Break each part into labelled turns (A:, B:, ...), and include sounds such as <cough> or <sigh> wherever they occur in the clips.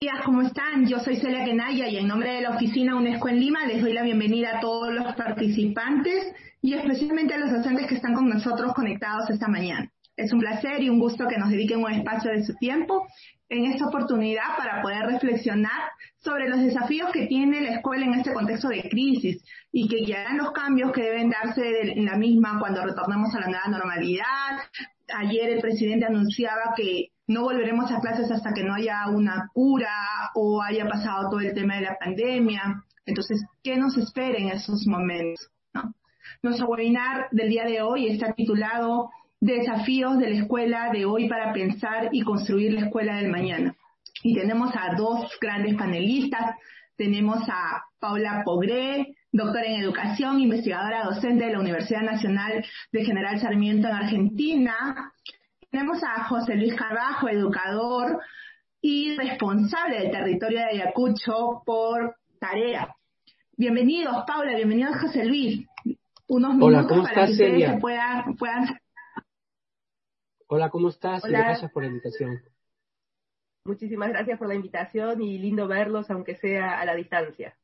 A: días, ¿cómo están? Yo soy Celia Kenaya y en nombre de la oficina UNESCO en Lima les doy la bienvenida a todos los participantes y especialmente a los docentes que están con nosotros conectados esta mañana. Es un placer y un gusto que nos dediquen un espacio de su tiempo en esta oportunidad para poder reflexionar sobre los desafíos que tiene la escuela en este contexto de crisis y que guiarán los cambios que deben darse en la misma cuando retornemos a la nueva normalidad. Ayer el presidente anunciaba que no volveremos a clases hasta que no haya una cura o haya pasado todo el tema de la pandemia. Entonces, ¿qué nos espera en esos momentos? Nuestro webinar del día de hoy está titulado Desafíos de la escuela de hoy para pensar y construir la escuela del mañana. Y tenemos a dos grandes panelistas. Tenemos a Paula Pogré, doctora en educación, investigadora docente de la Universidad Nacional de General Sarmiento en Argentina, tenemos a José Luis Carbajo, educador y responsable del territorio de Ayacucho por tarea. Bienvenidos, Paula, bienvenidos, José Luis.
B: Unos minutos para que ustedes se puedan, Hola, ¿cómo estás? Gracias por la invitación.
C: Muchísimas gracias por la invitación y lindo verlos, aunque sea a la distancia.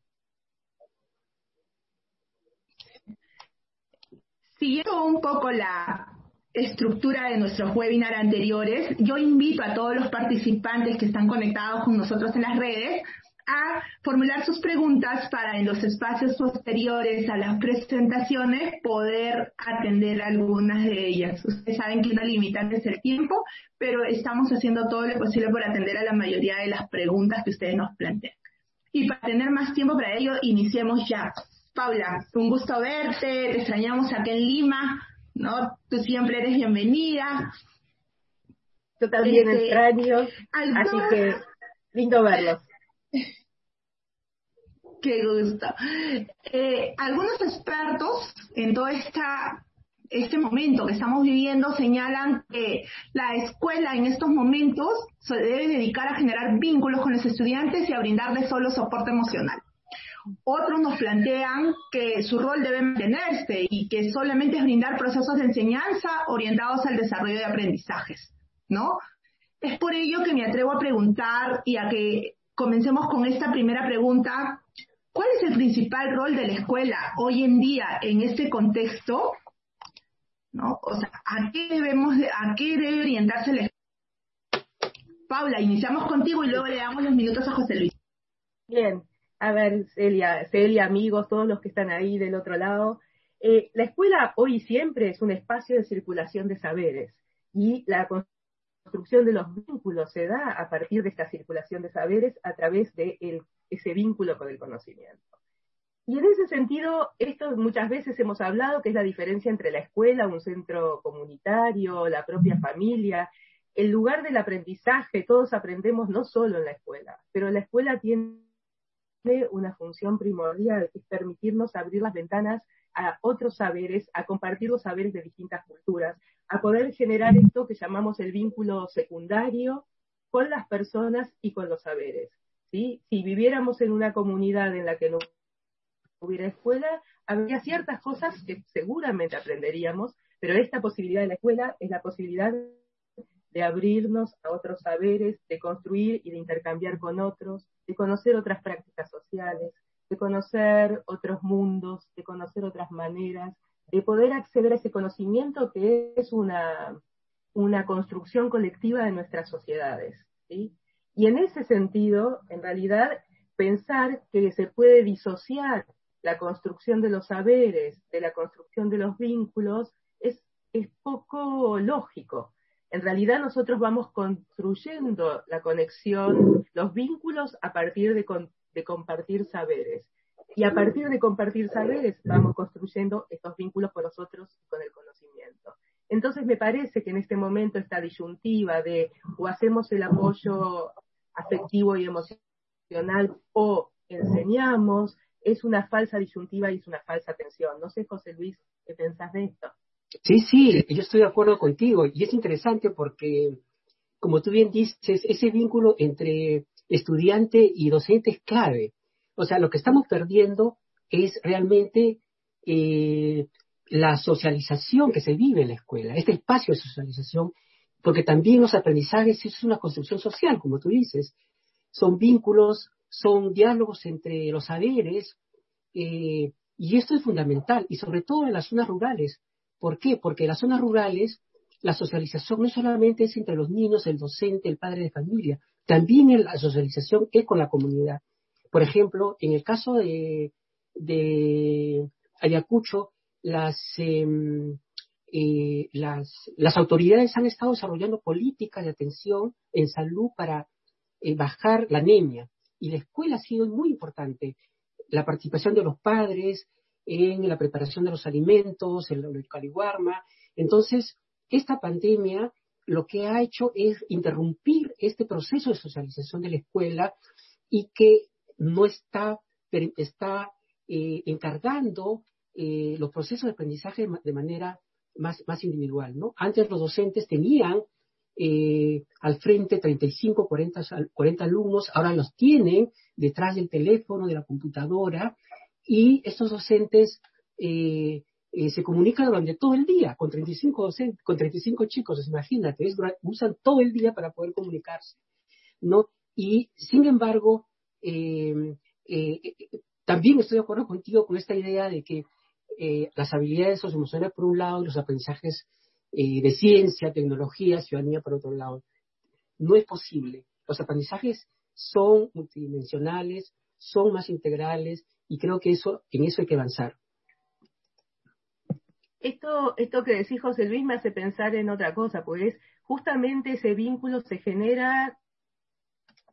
A: Siguiendo un poco la, estructura de nuestros webinars anteriores, yo invito a todos los participantes que están conectados con nosotros en las redes a formular sus preguntas para en los espacios posteriores a las presentaciones poder atender algunas de ellas. Ustedes saben que una limitante es el tiempo, pero estamos haciendo todo lo posible por atender a la mayoría de las preguntas que ustedes nos plantean. Y para tener más tiempo para ello, iniciemos ya. Paula, un gusto verte, te extrañamos aquí en Lima. ¿No? Tú siempre eres bienvenida.
C: Yo también este, extraño, así que lindo verlos. <laughs>
A: Qué gusto. Eh, algunos expertos en todo esta, este momento que estamos viviendo señalan que la escuela en estos momentos se debe dedicar a generar vínculos con los estudiantes y a brindarles solo soporte emocional. Otros nos plantean que su rol debe mantenerse y que solamente es brindar procesos de enseñanza orientados al desarrollo de aprendizajes, ¿no? Es por ello que me atrevo a preguntar y a que comencemos con esta primera pregunta. ¿Cuál es el principal rol de la escuela hoy en día en este contexto? O sea, ¿a qué debemos, a qué debe orientarse la escuela? Paula, iniciamos contigo y luego le damos los minutos a José Luis.
C: Bien, a ver, Celia, Celia, amigos, todos los que están ahí del otro lado. Eh, la escuela hoy y siempre es un espacio de circulación de saberes y la construcción de los vínculos se da a partir de esta circulación de saberes a través de ese vínculo con el conocimiento. Y en ese sentido, esto muchas veces hemos hablado que es la diferencia entre la escuela, un centro comunitario, la propia familia, el lugar del aprendizaje, todos aprendemos no solo en la escuela, pero la escuela tiene una función primordial, que es permitirnos abrir las ventanas a otros saberes, a compartir los saberes de distintas culturas, a poder generar esto que llamamos el vínculo secundario con las personas y con los saberes. ¿sí? Si viviéramos en una comunidad en la que no hubiera escuela, habría ciertas cosas que seguramente aprenderíamos, pero esta posibilidad de la escuela es la posibilidad de abrirnos a otros saberes, de construir y de intercambiar con otros, de conocer otras prácticas sociales, de conocer otros mundos, de conocer otras maneras, de poder acceder a ese conocimiento que es una, una construcción colectiva de nuestras sociedades. ¿sí? Y en ese sentido, en realidad, pensar que se puede disociar la construcción de los saberes de la construcción de los vínculos es, es poco lógico en realidad nosotros vamos construyendo la conexión, los vínculos a partir de, compartir saberes. Y a partir de compartir saberes vamos construyendo estos vínculos con nosotros y con el conocimiento. Entonces me parece que en este momento esta disyuntiva de o hacemos el apoyo afectivo y emocional o enseñamos es una falsa disyuntiva y es una falsa tensión. No sé, José Luis, ¿qué pensás de esto?
B: Sí, sí, yo estoy de acuerdo contigo y es interesante porque, como tú bien dices, ese vínculo entre estudiante y docente es clave. O sea, lo que estamos perdiendo es realmente eh, la socialización que se vive en la escuela, este espacio de socialización, porque también los aprendizajes es una construcción social, como tú dices. son vínculos, son diálogos entre los saberes, eh, y esto es fundamental, y sobre todo en las zonas rurales. ¿Por qué? Porque en las zonas rurales la socialización no solamente es entre los niños, el docente, el padre de familia, también la socialización es con la comunidad. Por ejemplo, en el caso de, Ayacucho, em, eh, las, las, autoridades han estado desarrollando políticas de atención en salud para eh, bajar la anemia. Y la escuela ha sido muy importante. La participación de los padres en la preparación de los alimentos, en el caliwarma. Entonces, esta pandemia lo que ha hecho es interrumpir este proceso de socialización de la escuela y que no está, está eh, encargando eh, los procesos de aprendizaje de manera más, más individual. ¿no? Antes los docentes tenían eh, al frente 35, 40, 40 alumnos, ahora los tienen detrás del teléfono, de la computadora, y estos docentes eh, se comunican durante todo el día con 35 docentes, con 35 chicos, imagínate, usan todo el día para poder comunicarse, ¿no? Y sin embargo, eh, eh, también estoy de acuerdo contigo con esta idea de que las habilidades socioemocionales por un lado y los aprendizajes de ciencia, tecnología, ciudadanía por otro lado. No es posible. Los aprendizajes son multidimensionales, son más integrales y creo que eso, en eso hay que avanzar.
C: Esto, esto que decís, José Luis, me hace pensar en otra cosa, pues justamente ese vínculo se genera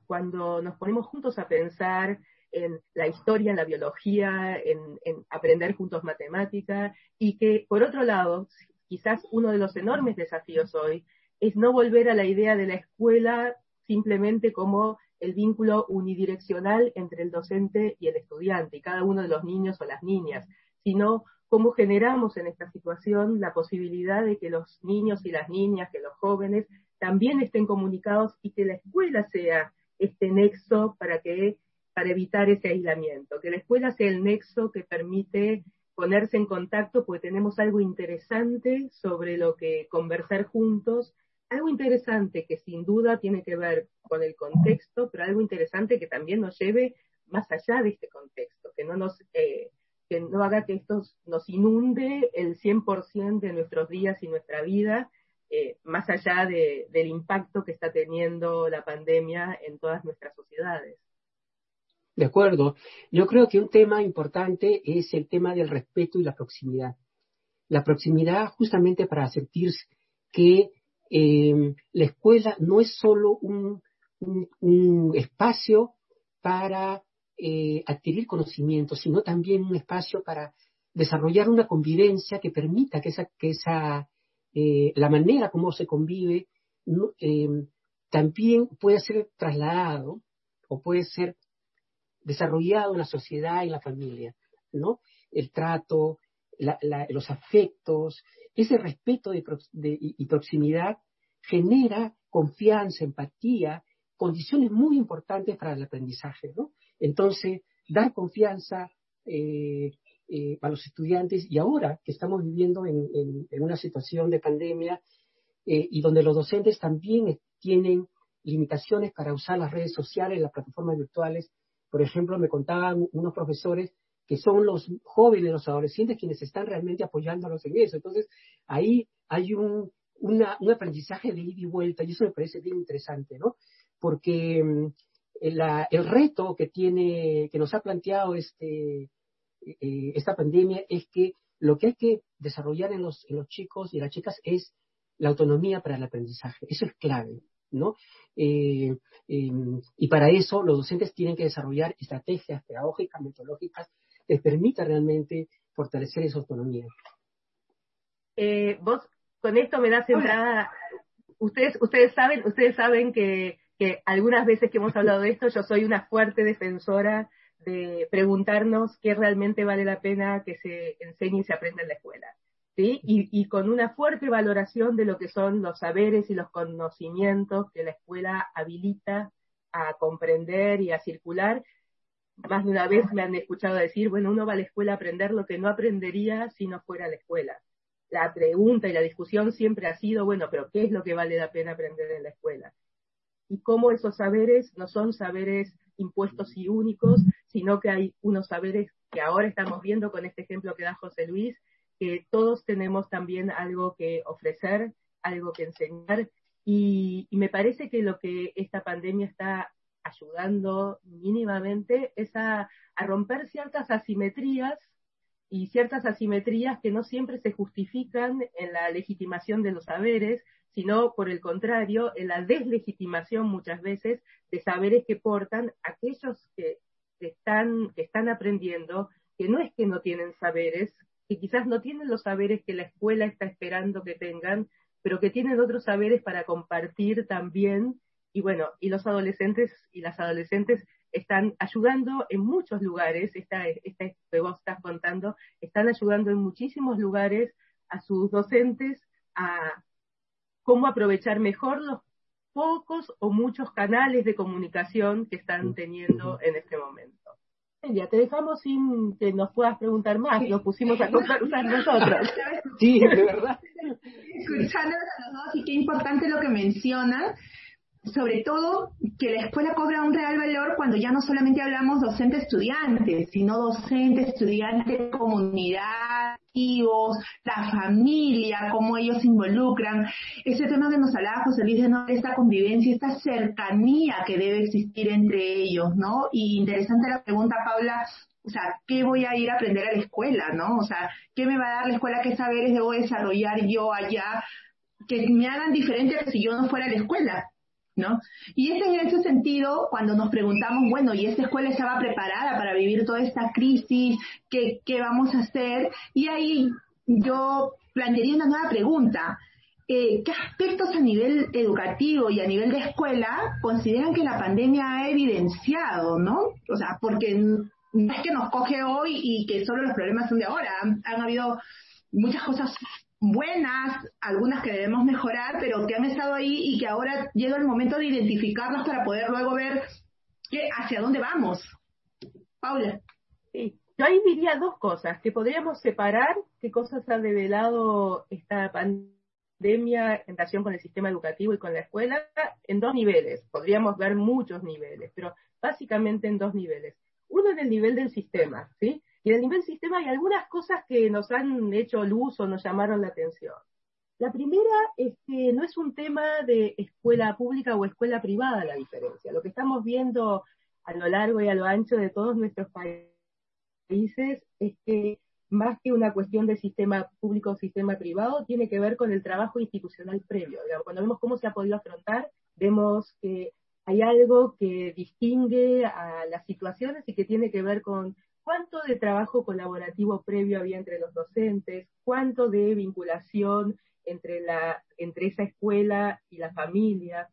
C: cuando nos ponemos juntos a pensar en la historia, en la biología, en, aprender juntos matemática, y que, por otro lado, quizás uno de los enormes desafíos hoy es no volver a la idea de la escuela simplemente como el vínculo unidireccional entre el docente y el estudiante, y cada uno de los niños o las niñas, sino cómo generamos en esta situación la posibilidad de que los niños y las niñas, que los jóvenes también estén comunicados y que la escuela sea este nexo para que para evitar ese aislamiento, que la escuela sea el nexo que permite ponerse en contacto, porque tenemos algo interesante sobre lo que conversar juntos, algo interesante que sin duda tiene que ver con el contexto, pero algo interesante que también nos lleve más allá de este contexto, que no nos eh, que no haga que esto nos inunde el 100% de nuestros días y nuestra vida, eh, más allá del impacto que está teniendo la pandemia en todas nuestras sociedades.
B: De acuerdo. Yo creo que un tema importante es el tema del respeto y la proximidad. La proximidad justamente para sentir que eh, la escuela no es solo un espacio para eh, adquirir conocimiento, sino también un espacio para desarrollar una convivencia que permita que esa, que esa eh, la manera como se convive también pueda ser trasladado o puede ser desarrollado en la sociedad y en la familia, ¿no? El trato, los afectos, ese respeto y proximidad genera confianza, empatía, condiciones muy importantes para el aprendizaje, ¿no? Entonces, dar confianza eh, eh, a los estudiantes y ahora que estamos viviendo en, una situación de pandemia eh, y donde los docentes también tienen limitaciones para usar las redes sociales, las plataformas virtuales. Por ejemplo, me contaban unos profesores que son los jóvenes, los adolescentes quienes están realmente apoyándolos en eso. Entonces, ahí hay un, un aprendizaje de ida y vuelta y eso me parece bien interesante, ¿no? Porque mm, el reto que tiene, que nos ha planteado este, eh, esta pandemia es que lo que hay que desarrollar en los, en los chicos y las chicas es la autonomía para el aprendizaje. Eso es clave, ¿no? Eh, em, y para eso los docentes tienen que desarrollar estrategias pedagógicas, metodológicas, que permitan realmente fortalecer esa autonomía.
C: Eh, vos con esto me das entrada. Ustedes, ustedes saben, ustedes saben que que algunas veces que hemos hablado de esto, yo soy una fuerte defensora de preguntarnos qué realmente vale la pena que se enseñe y se aprenda en la escuela. ¿sí? Y, con una fuerte valoración de lo que son los saberes y los conocimientos que la escuela habilita a comprender y a circular. Más de una vez me han escuchado decir, bueno, uno va a la escuela a aprender lo que no aprendería si no fuera a la escuela. La pregunta y la discusión siempre ha sido, bueno, pero ¿qué es lo que vale la pena aprender en la escuela? y cómo esos saberes no son saberes impuestos y únicos, sino que hay unos saberes que ahora estamos viendo con este ejemplo que da José Luis, que todos tenemos también algo que ofrecer, algo que enseñar, y, me parece que lo que esta pandemia está ayudando mínimamente es a, a romper ciertas asimetrías y ciertas asimetrías que no siempre se justifican en la legitimación de los saberes, sino por el contrario, en la deslegitimación muchas veces de saberes que portan aquellos que están, que están aprendiendo, que no es que no tienen saberes, que quizás no tienen los saberes que la escuela está esperando que tengan, pero que tienen otros saberes para compartir también. Y bueno, y los adolescentes y las adolescentes están ayudando en muchos lugares, esta, esta que vos estás contando, están ayudando en muchísimos lugares a sus docentes a cómo aprovechar mejor los pocos o muchos canales de comunicación que están teniendo en este momento. Ya te dejamos sin que nos puedas preguntar más, nos pusimos a conversar <laughs> nosotros.
B: Sí, de verdad.
A: Escuchándolos a los dos y qué importante lo que mencionan, sobre todo que la escuela cobra un real valor cuando ya no solamente hablamos docente-estudiante, sino docente-estudiante, comunidad, la familia, cómo ellos se involucran. Ese tema que nos hablaba José Luis de no, esta convivencia, esta cercanía que debe existir entre ellos, ¿no? Y interesante la pregunta, Paula, o sea, ¿qué voy a ir a aprender a la escuela, no? O sea, ¿qué me va a dar la escuela? ¿Qué saberes debo desarrollar yo allá? Que me hagan diferente si yo no fuera a la escuela. ¿No? Y es en ese sentido cuando nos preguntamos, bueno, ¿y esta escuela estaba preparada para vivir toda esta crisis? ¿Qué, qué vamos a hacer? Y ahí yo plantearía una nueva pregunta. Eh, ¿Qué aspectos a nivel educativo y a nivel de escuela consideran que la pandemia ha evidenciado, ¿no? O sea, porque no es que nos coge hoy y que solo los problemas son de ahora. han habido muchas cosas buenas, algunas que debemos mejorar, pero que han estado ahí y que ahora llega el momento de identificarlas para poder luego ver qué, hacia dónde vamos. Paula.
C: Sí, yo ahí diría dos cosas, que podríamos separar qué cosas ha revelado esta pandemia en relación con el sistema educativo y con la escuela en dos niveles. Podríamos ver muchos niveles, pero básicamente en dos niveles. Uno en el nivel del sistema, ¿sí? Y el nivel sistema hay algunas cosas que nos han hecho luz o nos llamaron la atención. La primera es que no es un tema de escuela pública o escuela privada la diferencia. Lo que estamos viendo a lo largo y a lo ancho de todos nuestros países es que más que una cuestión de sistema público o sistema privado, tiene que ver con el trabajo institucional previo. cuando vemos cómo se ha podido afrontar, vemos que hay algo que distingue a las situaciones y que tiene que ver con cuánto de trabajo colaborativo previo había entre los docentes, cuánto de vinculación entre, la, entre esa escuela y la familia.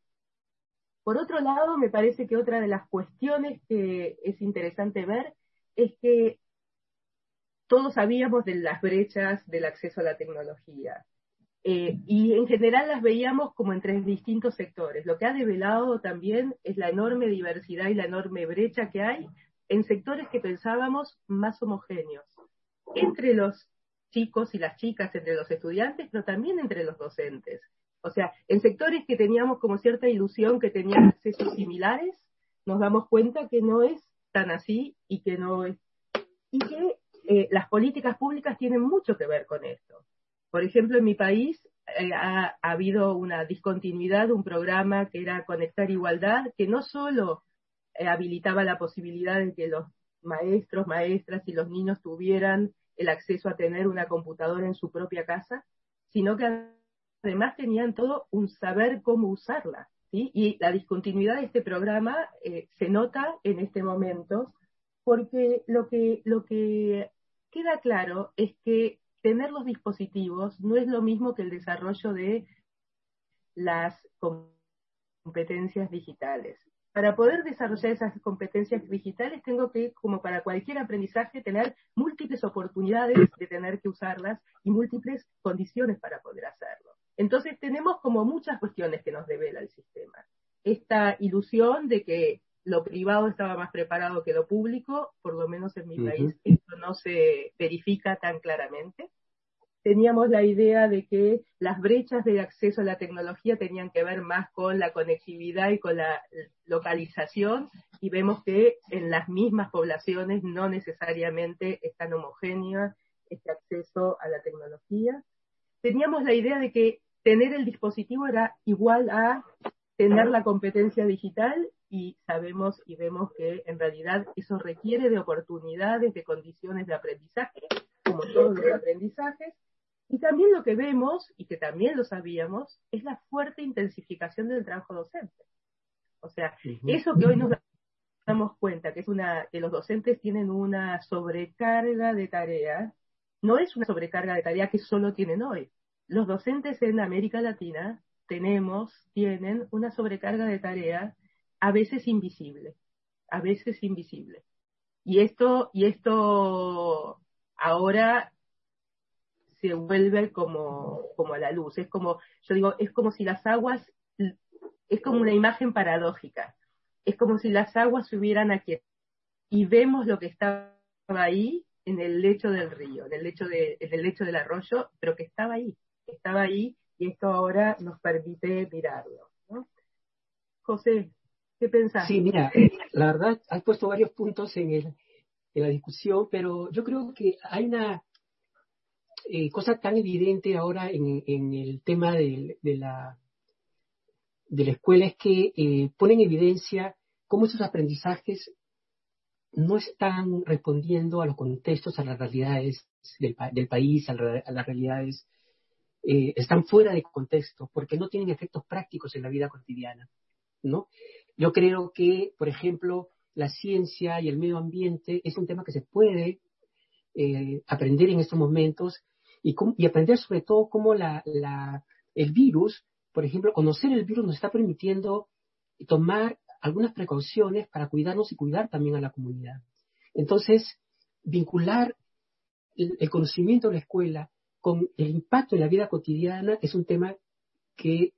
C: Por otro lado, me parece que otra de las cuestiones que es interesante ver es que todos sabíamos de las brechas del acceso a la tecnología. Eh, y en general las veíamos como en tres distintos sectores. Lo que ha develado también es la enorme diversidad y la enorme brecha que hay en sectores que pensábamos más homogéneos, entre los chicos y las chicas, entre los estudiantes, pero también entre los docentes. O sea, en sectores que teníamos como cierta ilusión que tenían accesos similares, nos damos cuenta que no es tan así y que no es y que eh, las políticas públicas tienen mucho que ver con esto. Por ejemplo, en mi país eh, ha, ha, habido una discontinuidad un programa que era Conectar Igualdad, que no solo habilitaba la posibilidad de que los maestros, maestras y los niños tuvieran el acceso a tener una computadora en su propia casa, sino que además tenían todo un saber cómo usarla. Y la discontinuidad de este programa eh, se nota en este momento porque lo que, lo que queda claro es que tener los dispositivos no es lo mismo que el desarrollo de las competencias digitales para poder desarrollar esas competencias digitales tengo que, como para cualquier aprendizaje, tener múltiples oportunidades de tener que usarlas y múltiples condiciones para poder hacerlo. Entonces tenemos como muchas cuestiones que nos devela el sistema. Esta ilusión de que lo privado estaba más preparado que lo público, por lo menos en mi país, esto no se verifica tan claramente. Teníamos la idea de que las brechas de acceso a la tecnología tenían que ver más con la conectividad y con la localización y vemos que en las mismas poblaciones no necesariamente es tan homogéneo este acceso a la tecnología. Teníamos la idea de que tener el dispositivo era igual a tener la competencia digital y sabemos y vemos que en realidad eso requiere de oportunidades, de condiciones de aprendizaje, como todos los aprendizajes, y también lo que vemos, y que también lo sabíamos, es la fuerte intensificación del trabajo docente. O sea, eso que hoy nos damos cuenta, que es una, que los docentes tienen una sobrecarga de tareas, no es una sobrecarga de tareas que solo tienen hoy. Los docentes en América Latina tenemos, tienen una sobrecarga de tareas a veces invisible, a veces invisible. Y esto, y esto ahora se vuelve como, como la luz. Es como, yo digo, es como si las aguas, es como una imagen paradójica. Es como si las aguas se hubieran aquí y vemos lo que estaba ahí en el lecho del río, en el lecho, de, en el lecho del arroyo, pero que estaba ahí, estaba ahí y esto ahora nos permite mirarlo. José, ¿qué pensás?
B: Sí, mira, la verdad, has puesto varios puntos en, el, en la discusión, pero yo creo que hay una eh, cosa tan evidente ahora en, el tema de, la, de la escuela es que eh, pone en evidencia cómo esos aprendizajes no están respondiendo a los contextos, a las realidades del, país, a, las realidades, eh, están fuera de contexto, porque no tienen efectos prácticos en la vida cotidiana. ¿no? Yo creo que, por ejemplo, la ciencia y el medio ambiente es un tema que se puede eh, aprender en estos momentos y, y aprender sobre todo cómo la, la, el virus, por ejemplo, conocer el virus nos está permitiendo tomar algunas precauciones para cuidarnos y cuidar también a la comunidad. Entonces, vincular el, conocimiento de la escuela con el impacto en la vida cotidiana es un tema que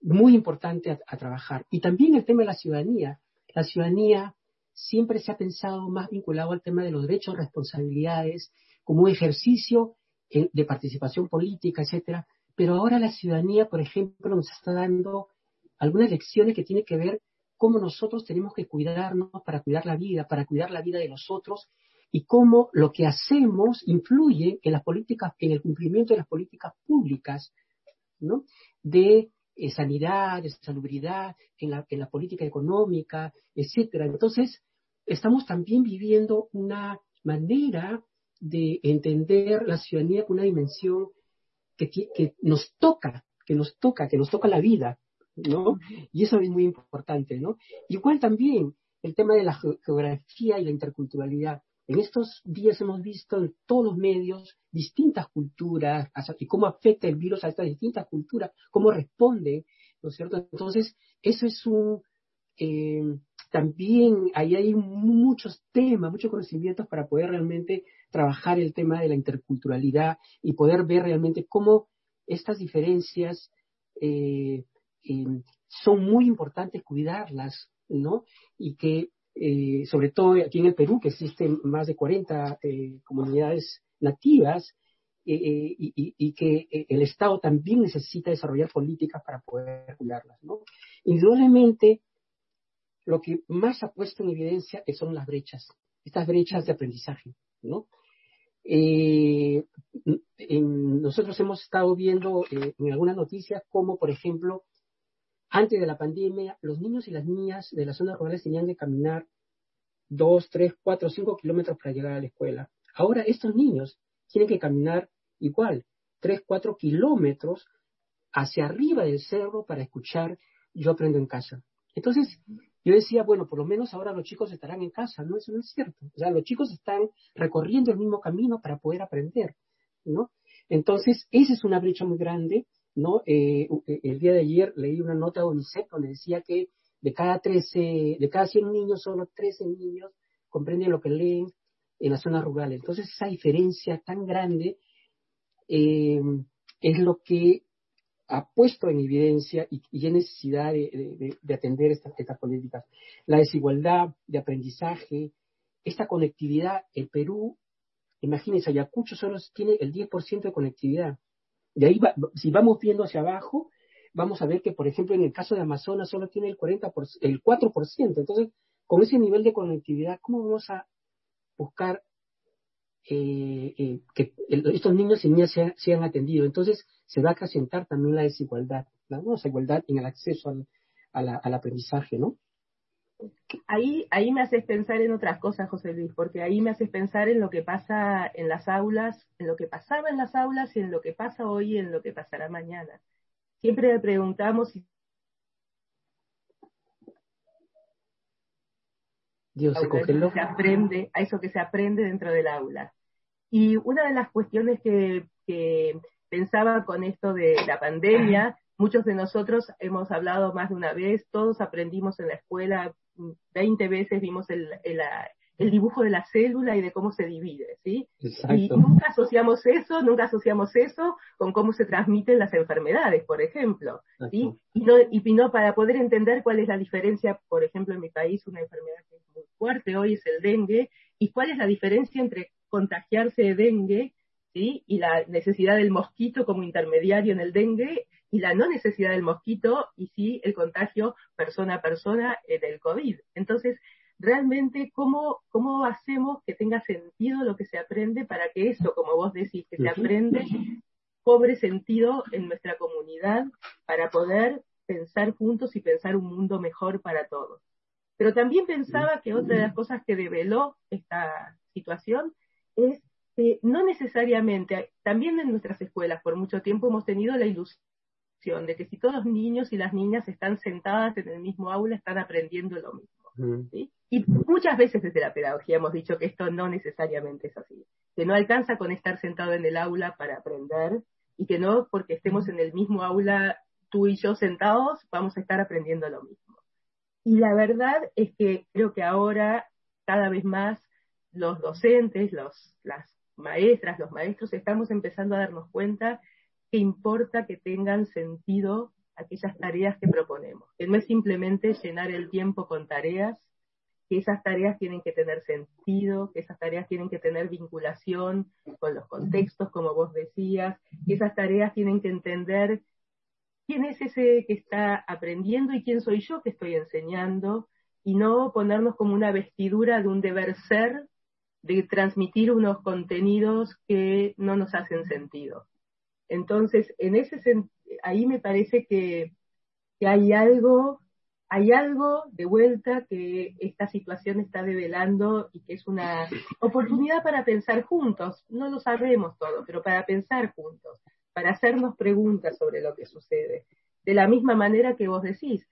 B: muy importante a, trabajar. Y también el tema de la ciudadanía. La ciudadanía siempre se ha pensado más vinculado al tema de los derechos, responsabilidades, como un ejercicio de participación política, etcétera. Pero ahora la ciudadanía, por ejemplo, nos está dando algunas lecciones que tienen que ver cómo nosotros tenemos que cuidarnos para cuidar la vida, para cuidar la vida de los otros y cómo lo que hacemos influye en las políticas, en el cumplimiento de las políticas públicas, ¿no? De eh, sanidad, de salubridad, en la, en la política económica, etcétera. Entonces, estamos también viviendo una manera de entender la ciudadanía con una dimensión que, que nos toca, que nos toca, que nos toca la vida, ¿no? Y eso es muy importante, ¿no? Igual también el tema de la geografía y la interculturalidad. En estos días hemos visto en todos los medios distintas culturas y cómo afecta el virus a estas distintas culturas, cómo responde, ¿no es cierto? Entonces, eso es un, eh, también ahí hay muchos temas, muchos conocimientos para poder realmente trabajar el tema de la interculturalidad y poder ver realmente cómo estas diferencias eh, eh, son muy importantes cuidarlas, ¿no? Y que, eh, sobre todo aquí en el Perú, que existen más de 40 comunidades nativas, y, y, que el Estado también necesita desarrollar políticas para poder cuidarlas, ¿no? Indudablemente, lo que más ha puesto en evidencia son las brechas, estas brechas de aprendizaje, ¿no? Eh, nosotros hemos estado viendo eh, en algunas noticias cómo, por ejemplo, antes de la pandemia, los niños y las niñas de las zonas rurales tenían que caminar dos, tres, cuatro, cinco kilómetros para llegar a la escuela. Ahora estos niños tienen que caminar igual, tres, cuatro kilómetros hacia arriba del cerro para escuchar Yo aprendo en casa. Entonces, yo decía, bueno, por lo menos ahora los chicos estarán en casa, ¿no? Eso no es cierto. O sea, los chicos están recorriendo el mismo camino para poder aprender, ¿no? Entonces, esa es una brecha muy grande, ¿no? Eh, eh, el día de ayer leí una nota de UNICEF donde decía que de cada 13, de cada 100 niños, solo 13 niños comprenden lo que leen en las zonas rurales. Entonces, esa diferencia tan grande eh, es lo que ha puesto en evidencia y, y hay necesidad de, atender estas, políticas. La desigualdad de aprendizaje, esta conectividad, el Perú imagínense, Ayacucho solo tiene el 10% de conectividad. De ahí, si vamos viendo hacia abajo, vamos a ver que, por ejemplo, en el caso de Amazonas solo tiene el, 40%, el 4%. Entonces, con ese nivel de conectividad, ¿cómo vamos a buscar eh, eh, que estos niños y niñas sean, atendidos? Entonces, se va a acrecentar también la desigualdad, la desigualdad en el acceso al, al aprendizaje, ¿no?
C: Ahí, ahí me haces pensar en otras cosas, José Luis, porque ahí me haces pensar en lo que pasa en las aulas, en lo que pasaba en las aulas y en lo que pasa hoy y en lo que pasará mañana. Siempre le preguntamos si
B: Dios se
C: Se aprende, a eso que se aprende dentro del aula. Y una de las cuestiones que, que pensaba con esto de la pandemia, muchos de nosotros hemos hablado más de una vez, todos aprendimos en la escuela 20 veces vimos el, el, dibujo de la célula y de cómo se divide, ¿sí? Y nunca asociamos eso, nunca asociamos eso con cómo se transmiten las enfermedades, por ejemplo, ¿sí? Y no, y no para poder entender cuál es la diferencia, por ejemplo, en mi país una enfermedad que es muy fuerte hoy es el dengue, y cuál es la diferencia entre contagiarse de dengue ¿Sí? y la necesidad del mosquito como intermediario en el dengue y la no necesidad del mosquito y sí el contagio persona a persona eh, del COVID. Entonces, realmente, ¿cómo, ¿cómo hacemos que tenga sentido lo que se aprende para que eso, como vos decís, que se aprende, cobre sentido en nuestra comunidad para poder pensar juntos y pensar un mundo mejor para todos? Pero también pensaba que otra de las cosas que develó esta situación es que no necesariamente, también en nuestras escuelas por mucho tiempo hemos tenido la ilusión de que si todos los niños y las niñas están sentadas en el mismo aula, están aprendiendo lo mismo. Y muchas veces desde la pedagogía hemos dicho que esto no necesariamente es así, que no alcanza con estar sentado en el aula para aprender y que no porque estemos en el mismo aula tú y yo sentados vamos a estar aprendiendo lo mismo. Y la verdad es que creo que ahora cada vez más los docentes, los, las maestras, los maestros estamos empezando a darnos cuenta que importa que tengan sentido aquellas tareas que proponemos, que no es simplemente llenar el tiempo con tareas, que esas tareas tienen que tener sentido, que esas tareas tienen que tener vinculación con los contextos, como vos decías, que esas tareas tienen que entender quién es ese que está aprendiendo y quién soy yo que estoy enseñando, y no ponernos como una vestidura de un deber ser, de transmitir unos contenidos que no nos hacen sentido. Entonces, en ese ahí me parece que, hay algo, hay algo de vuelta que esta situación está develando y que es una oportunidad para pensar juntos. No lo sabemos todo, pero para pensar juntos, para hacernos preguntas sobre lo que sucede. De la misma manera que vos decís,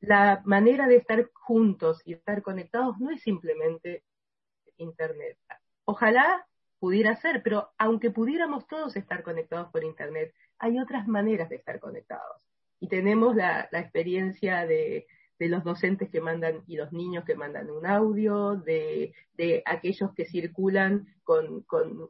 C: la manera de estar juntos y estar conectados no es simplemente Internet. Ojalá pudiera ser, pero aunque pudiéramos todos estar conectados por Internet, hay otras maneras de estar conectados. Y tenemos la, experiencia de, los docentes que mandan y los niños que mandan un audio, de, aquellos que circulan con,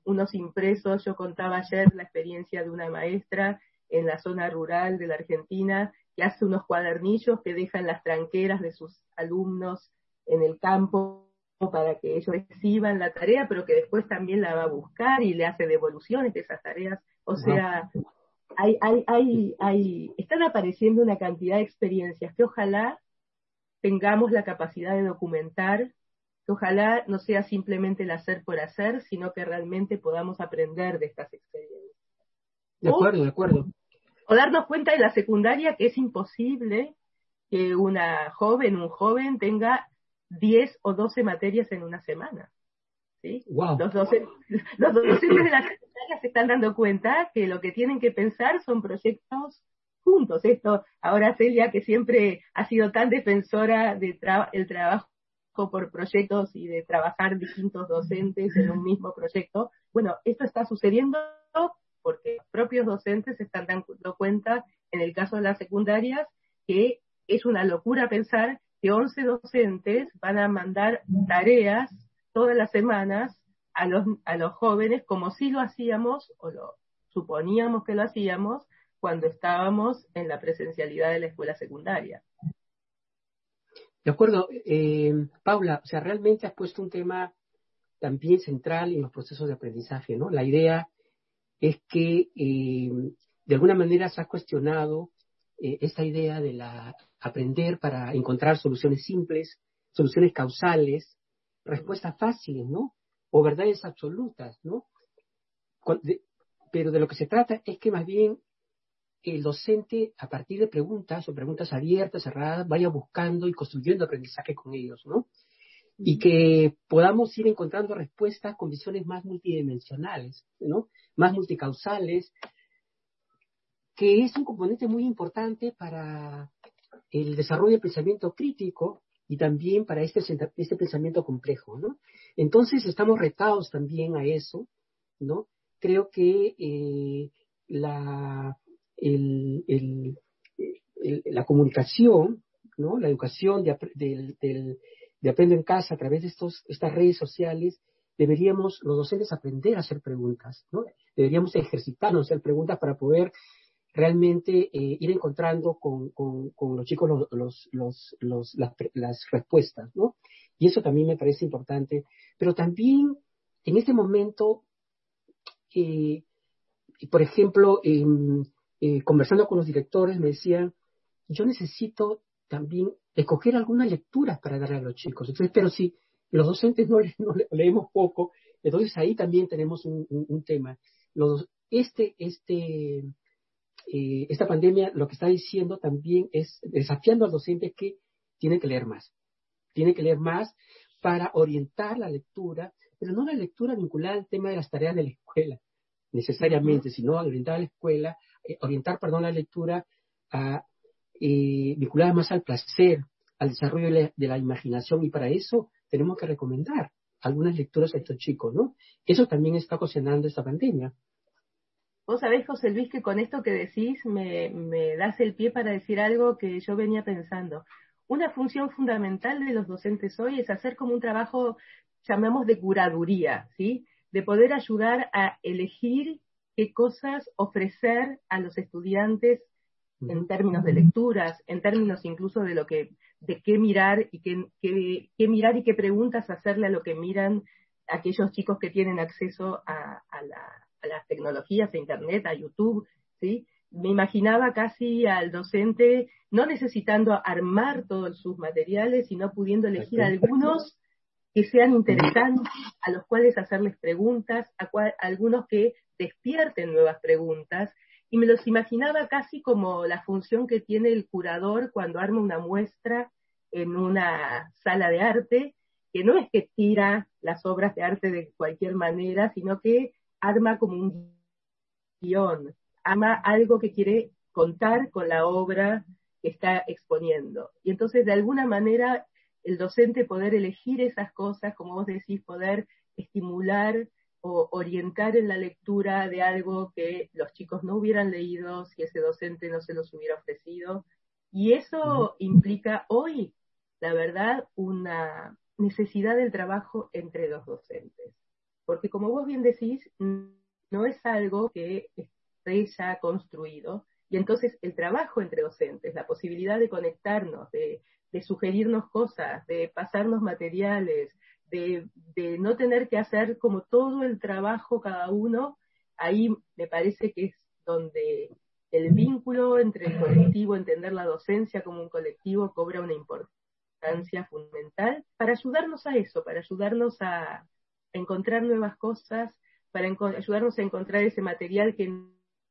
C: unos impresos. Yo contaba ayer la experiencia de una maestra en la zona rural de la Argentina que hace unos cuadernillos que dejan las tranqueras de sus alumnos en el campo para que ellos reciban la tarea, pero que después también la va a buscar y le hace devoluciones de esas tareas. O sea, hay, hay, hay, hay, están apareciendo una cantidad de experiencias que ojalá tengamos la capacidad de documentar, que ojalá no sea simplemente el hacer por hacer, sino que realmente podamos aprender de estas experiencias.
B: De acuerdo, de acuerdo.
C: O darnos cuenta en la secundaria que es imposible que una joven, un joven tenga 10 o 12 materias en una semana. ¿Sí? Los, docentes, <laughs> los docentes de la secundaria se están dando cuenta que lo que tienen que pensar son proyectos juntos. Esto, ahora Celia, que siempre ha sido tan defensora del el trabajo por proyectos y de trabajar distintos docentes en un mismo proyecto, bueno, esto está sucediendo porque los propios docentes se están dando cuenta, en el caso de las secundarias, que es una locura pensar que 11 docentes van a mandar tareas todas las semanas a los, a los jóvenes como si lo hacíamos o lo suponíamos que lo hacíamos cuando estábamos en la presencialidad de la escuela secundaria.
B: De acuerdo, eh, Paula, o sea, realmente has puesto un tema también central en los procesos de aprendizaje, ¿no? La idea es que eh, de alguna manera se ha cuestionado eh, esta idea de la aprender para encontrar soluciones simples, soluciones causales, respuestas fáciles, ¿no? O verdades absolutas, ¿no? pero de lo que se trata es que más bien el docente, a partir de preguntas o preguntas abiertas, cerradas, vaya buscando y construyendo aprendizaje con ellos, ¿no? Y que podamos ir encontrando respuestas con visiones más multidimensionales, ¿no? Más multicausales, que es un componente muy importante para el desarrollo del pensamiento crítico y también para este, este pensamiento complejo, ¿no? Entonces estamos retados también a eso, ¿no? Creo que eh, la, la comunicación, ¿no? La educación de, de aprender en casa a través de estos, estas redes sociales, deberíamos los docentes aprender a hacer preguntas, ¿no? Deberíamos ejercitarnos hacer preguntas para poder realmente eh, ir encontrando con, con, los chicos los, los, los, las, las, respuestas, ¿no? Y eso también me parece importante. Pero también, en este momento, eh, por ejemplo, eh, conversando con los directores, me decían, yo necesito también escoger algunas lecturas para darle a los chicos. Entonces, pero si los docentes no, no leemos poco, entonces ahí también tenemos un, un, un tema. Los, este, este, eh, esta pandemia lo que está diciendo también es desafiando al docente que tiene que leer más. Tiene que leer más para orientar la lectura, pero no la lectura vinculada al tema de las tareas de la escuela, necesariamente, sino orientar a la escuela, eh, orientar, perdón, la lectura a, eh, vinculada más al placer, al desarrollo de la, imaginación, y para eso tenemos que recomendar algunas lecturas a estos chicos, ¿no? Eso también está ocasionando esta pandemia.
C: Vos sabés, José Luis, que con esto que decís me, me das el pie para decir algo que yo venía pensando. Una función fundamental de los docentes hoy es hacer como un trabajo, llamamos de curaduría, ¿sí? De poder ayudar a elegir qué cosas ofrecer a los estudiantes en términos de lecturas, en términos incluso de lo que, de qué mirar y qué, qué, qué mirar y qué preguntas hacerle a lo que miran aquellos chicos que tienen acceso a, a la a las tecnologías, a Internet, a YouTube, ¿sí? Me imaginaba casi al docente no necesitando armar todos sus materiales, sino pudiendo elegir algunos que sean interesantes, a los cuales hacerles preguntas, a, algunos que despierten nuevas preguntas, y me los imaginaba casi como la función que tiene el curador cuando arma una muestra en una sala de arte, que no es que tira las obras de arte de cualquier manera, sino que arma como un guion, arma algo que quiere contar con la obra que está exponiendo. Y entonces, de alguna manera, el docente poder elegir esas cosas, como vos decís, poder estimular o orientar en la lectura de algo que los chicos no hubieran leído si ese docente no se los hubiera ofrecido. Y eso implica hoy, la verdad, una necesidad del trabajo entre los docentes porque como vos bien decís, no es algo que esté ya construido, y entonces el trabajo entre docentes, la posibilidad de conectarnos, de, sugerirnos cosas, de pasarnos materiales, de, no tener que hacer como todo el trabajo cada uno, ahí me parece que es donde el vínculo entre el colectivo, entender la docencia como un colectivo, cobra una importancia fundamental para ayudarnos a eso, para ayudarnos a, encontrar nuevas cosas, para ayudarnos a encontrar ese material que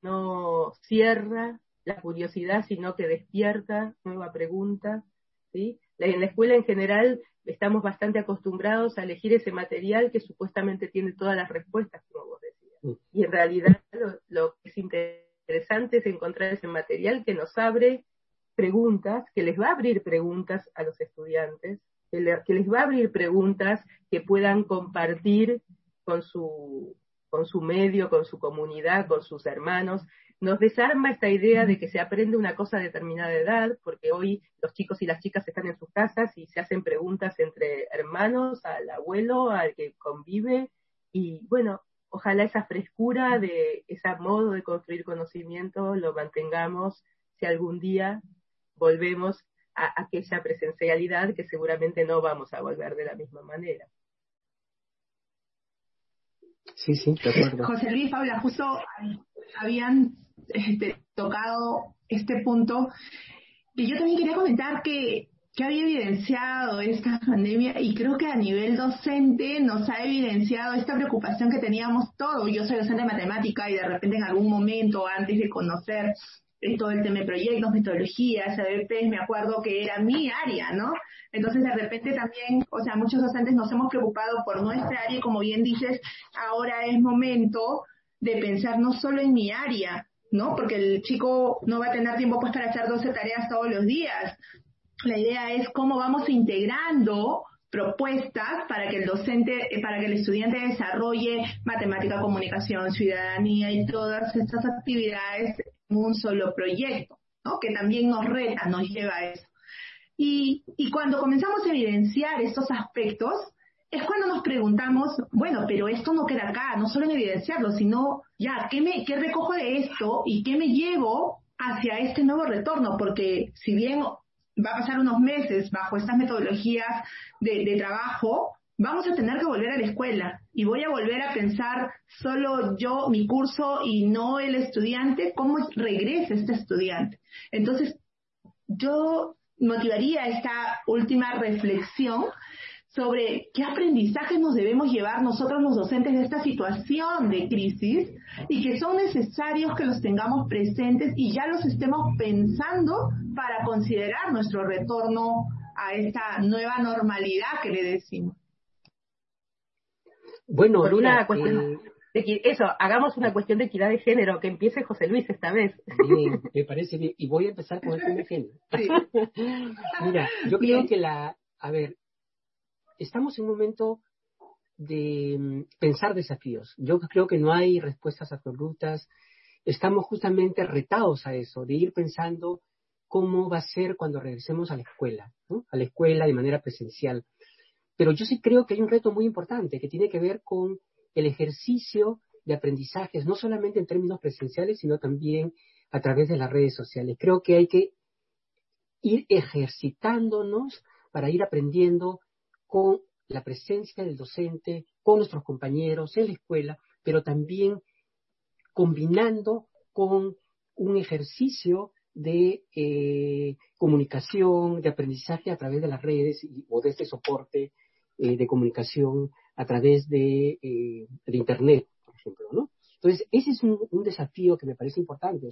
C: no cierra la curiosidad, sino que despierta nueva pregunta. ¿sí? En la escuela en general estamos bastante acostumbrados a elegir ese material que supuestamente tiene todas las respuestas, como vos decías. Mm. Y en realidad lo, lo que es interesante es encontrar ese material que nos abre preguntas, que les va a abrir preguntas a los estudiantes que, les va a abrir preguntas que puedan compartir con su, con su medio, con su comunidad, con sus hermanos. Nos desarma esta idea de que se aprende una cosa a determinada edad, porque hoy los chicos y las chicas están en sus casas y se hacen preguntas entre hermanos, al abuelo, al que convive, y bueno, ojalá esa frescura de ese modo de construir conocimiento lo mantengamos si algún día volvemos a aquella presencialidad que seguramente no vamos a volver de la misma manera.
B: Sí, sí, de acuerdo.
A: José Luis, Paula, justo habían este, tocado este punto. Y yo también quería comentar que, que había evidenciado esta pandemia y creo que a nivel docente nos ha evidenciado esta preocupación que teníamos todos. Yo soy docente de matemática y de repente en algún momento antes de conocer todo el tema de proyectos, metodologías, ABPs, me acuerdo que era mi área, ¿no? Entonces de repente también, o sea, muchos docentes nos hemos preocupado por nuestra área y como bien dices, ahora es momento de pensar no solo en mi área, ¿no? Porque el chico no va a tener tiempo pues para hacer 12 tareas todos los días. La idea es cómo vamos integrando propuestas para que el docente, para que el estudiante desarrolle matemática, comunicación, ciudadanía y todas estas actividades un solo proyecto, ¿no? Que también nos reta, nos lleva a eso. Y, y cuando comenzamos a evidenciar estos aspectos, es cuando nos preguntamos, bueno, pero esto no queda acá, no solo en evidenciarlo, sino ya, ¿qué, me, qué recojo de esto y qué me llevo hacia este nuevo retorno? Porque si bien va a pasar unos meses bajo estas metodologías de, de trabajo, vamos a tener que volver a la escuela y voy a volver a pensar solo yo, mi curso y no el estudiante, cómo regresa este estudiante. Entonces, yo motivaría esta última reflexión sobre qué aprendizajes nos debemos llevar nosotros los docentes de esta situación de crisis y que son necesarios que los tengamos presentes y ya los estemos pensando para considerar nuestro retorno a esta nueva normalidad que le decimos.
C: Bueno, por una cuestión de eso, hagamos una cuestión de equidad de género, que empiece José Luis esta vez.
B: Bien, <laughs> me parece bien. Y voy a empezar con el tema de género. <laughs> Mira, yo creo que la, a ver, estamos en un momento de mm, pensar desafíos. Yo creo que no hay respuestas absolutas. Estamos justamente retados a eso, de ir pensando cómo va a ser cuando regresemos a la escuela, a la escuela de manera presencial. Pero yo sí creo que hay un reto muy importante que tiene que ver con el ejercicio de aprendizajes, no solamente en términos presenciales, sino también a través de las redes sociales. Creo que hay que ir ejercitándonos para ir aprendiendo con la presencia del docente, con nuestros compañeros en la escuela, pero también combinando con un ejercicio de eh, comunicación, de aprendizaje a través de las redes o de este soporte eh, de comunicación a través de, eh, Internet, por ejemplo, ¿no? Entonces, ese es un, desafío que me parece importante.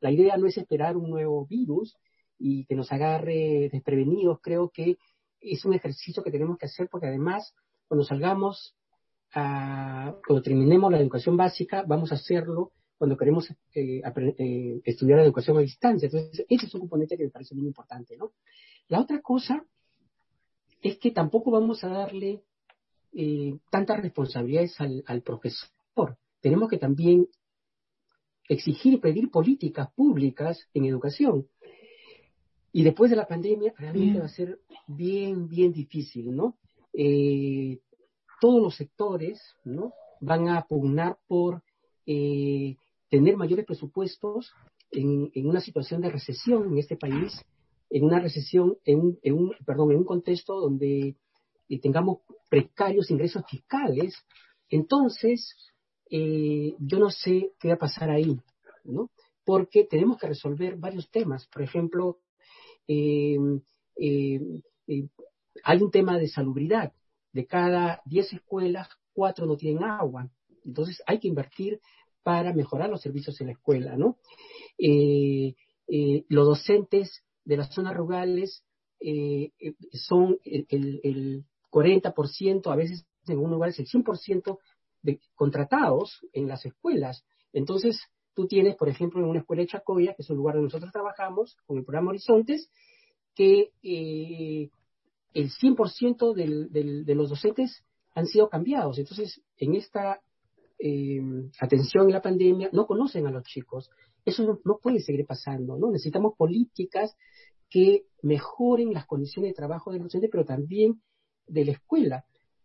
B: la idea no es esperar un nuevo virus y que nos agarre desprevenidos. Creo que es un ejercicio que tenemos que hacer porque además, cuando salgamos, cuando terminemos la educación básica, vamos a hacerlo cuando queremos eh, estudiar la educación a distancia. Entonces, ese es un componente que me parece muy importante, ¿no? La otra cosa es que tampoco vamos a darle eh, tantas responsabilidades al, profesor. Tenemos que también exigir y pedir políticas públicas en educación. Y después de la pandemia realmente va a ser bien, bien difícil, ¿no? Eh, todos los sectores, ¿no? Van a pugnar por eh, tener mayores presupuestos en, en, una situación de recesión en este país en una recesión, en un, en un perdón, en un contexto donde eh, tengamos precarios ingresos fiscales, entonces eh, yo no sé qué va a pasar ahí, ¿no? Porque tenemos que resolver varios temas. Por ejemplo, em, em, eh, hay un tema de salubridad. De cada 10 escuelas, 4 no tienen agua. Entonces hay que invertir para mejorar los servicios en la escuela, ¿no? los docentes de las zonas rurales eh, eh, son el, el, 40%, a veces en algunos lugares el 100% de contratados en las escuelas. Entonces, tú tienes, por ejemplo, en una escuela de Chacoya, que es un lugar donde nosotros trabajamos con el programa Horizontes, que eh, el 100% del, de los docentes han sido cambiados. Entonces, en esta atención en la pandemia, no conocen a los chicos. Eso no, puede seguir pasando, ¿no? Necesitamos políticas que mejoren las condiciones de trabajo del docente, pero también de la escuela.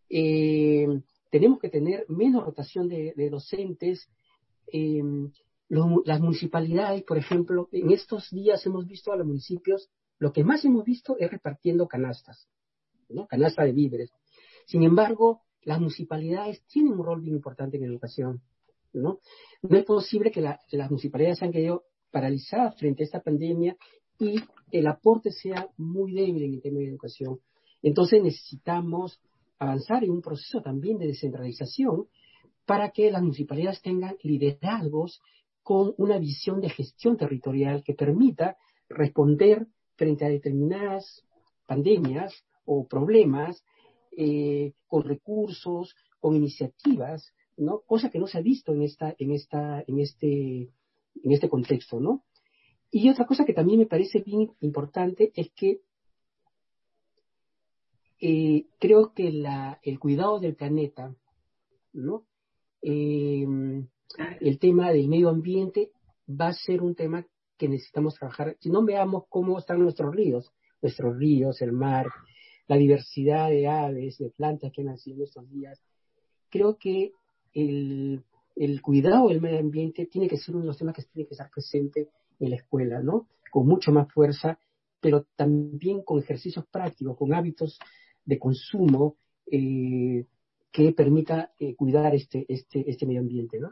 B: Eh, tenemos que tener menos rotación de, docentes. Eh, las municipalidades, por ejemplo, en estos días hemos visto a los municipios, lo que más hemos visto es repartiendo canastas, ¿no? Canasta de víveres. Sin embargo, las municipalidades tienen un rol bien importante en la educación, ¿no? No es posible que las municipalidades se han quedado paralizadas frente a esta pandemia y el aporte sea muy débil en el tema de educación. Entonces necesitamos avanzar en un proceso también de descentralización para que las municipalidades tengan liderazgos con una visión de gestión territorial que permita responder frente a determinadas pandemias o problemas eh, con recursos, con iniciativas, ¿no? Cosa que no se ha visto en esta, en esta, en este, en este contexto, ¿no? Y otra cosa que también me parece bien importante es que eh, creo que la, el cuidado del planeta, ¿no? Eh, el tema del medio ambiente va a ser un tema que necesitamos trabajar. Si no veamos cómo están nuestros ríos, nuestros ríos, el mar, la diversidad de aves, de plantas que han nacido estos días, creo que el, el cuidado del medio ambiente tiene que ser uno de los temas que tiene que estar presente en la escuela, ¿no? Con mucho más fuerza, pero también con ejercicios prácticos, con hábitos de consumo eh, que permita eh, cuidar este, este, este medio ambiente, ¿no?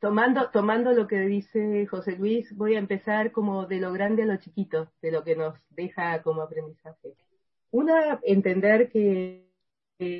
C: tomando, tomando lo que dice José Luis, voy a empezar como de lo grande a lo chiquito, de lo que nos deja como aprendizaje. Una, entender que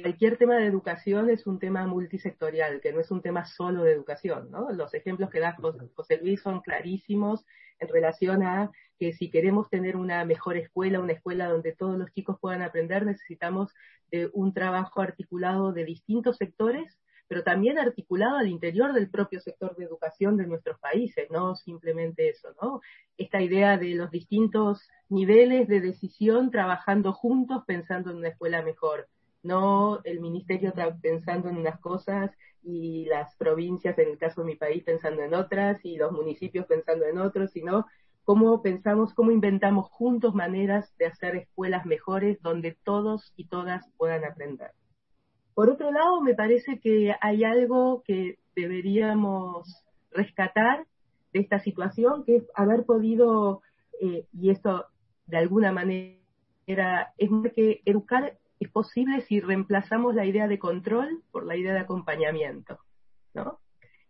C: cualquier tema de educación es un tema multisectorial, que no es un tema solo de educación, ¿no? Los ejemplos que da José Luis son clarísimos en relación a que si queremos tener una mejor escuela, una escuela donde todos los chicos puedan aprender, necesitamos de un trabajo articulado de distintos sectores pero también articulado al interior del propio sector de educación de nuestros países, no simplemente eso, ¿no? Esta idea de los distintos niveles de decisión trabajando juntos pensando en una escuela mejor, no el ministerio pensando en unas cosas y las provincias, en el caso de mi país, pensando en otras y los municipios pensando en otros, sino cómo pensamos, cómo inventamos juntos maneras de hacer escuelas mejores donde todos y todas puedan aprender. Por otro lado, me parece que hay algo que deberíamos rescatar de esta situación, que es haber podido, eh, y esto de alguna manera es que educar es posible si reemplazamos la idea de control por la idea de acompañamiento, ¿no?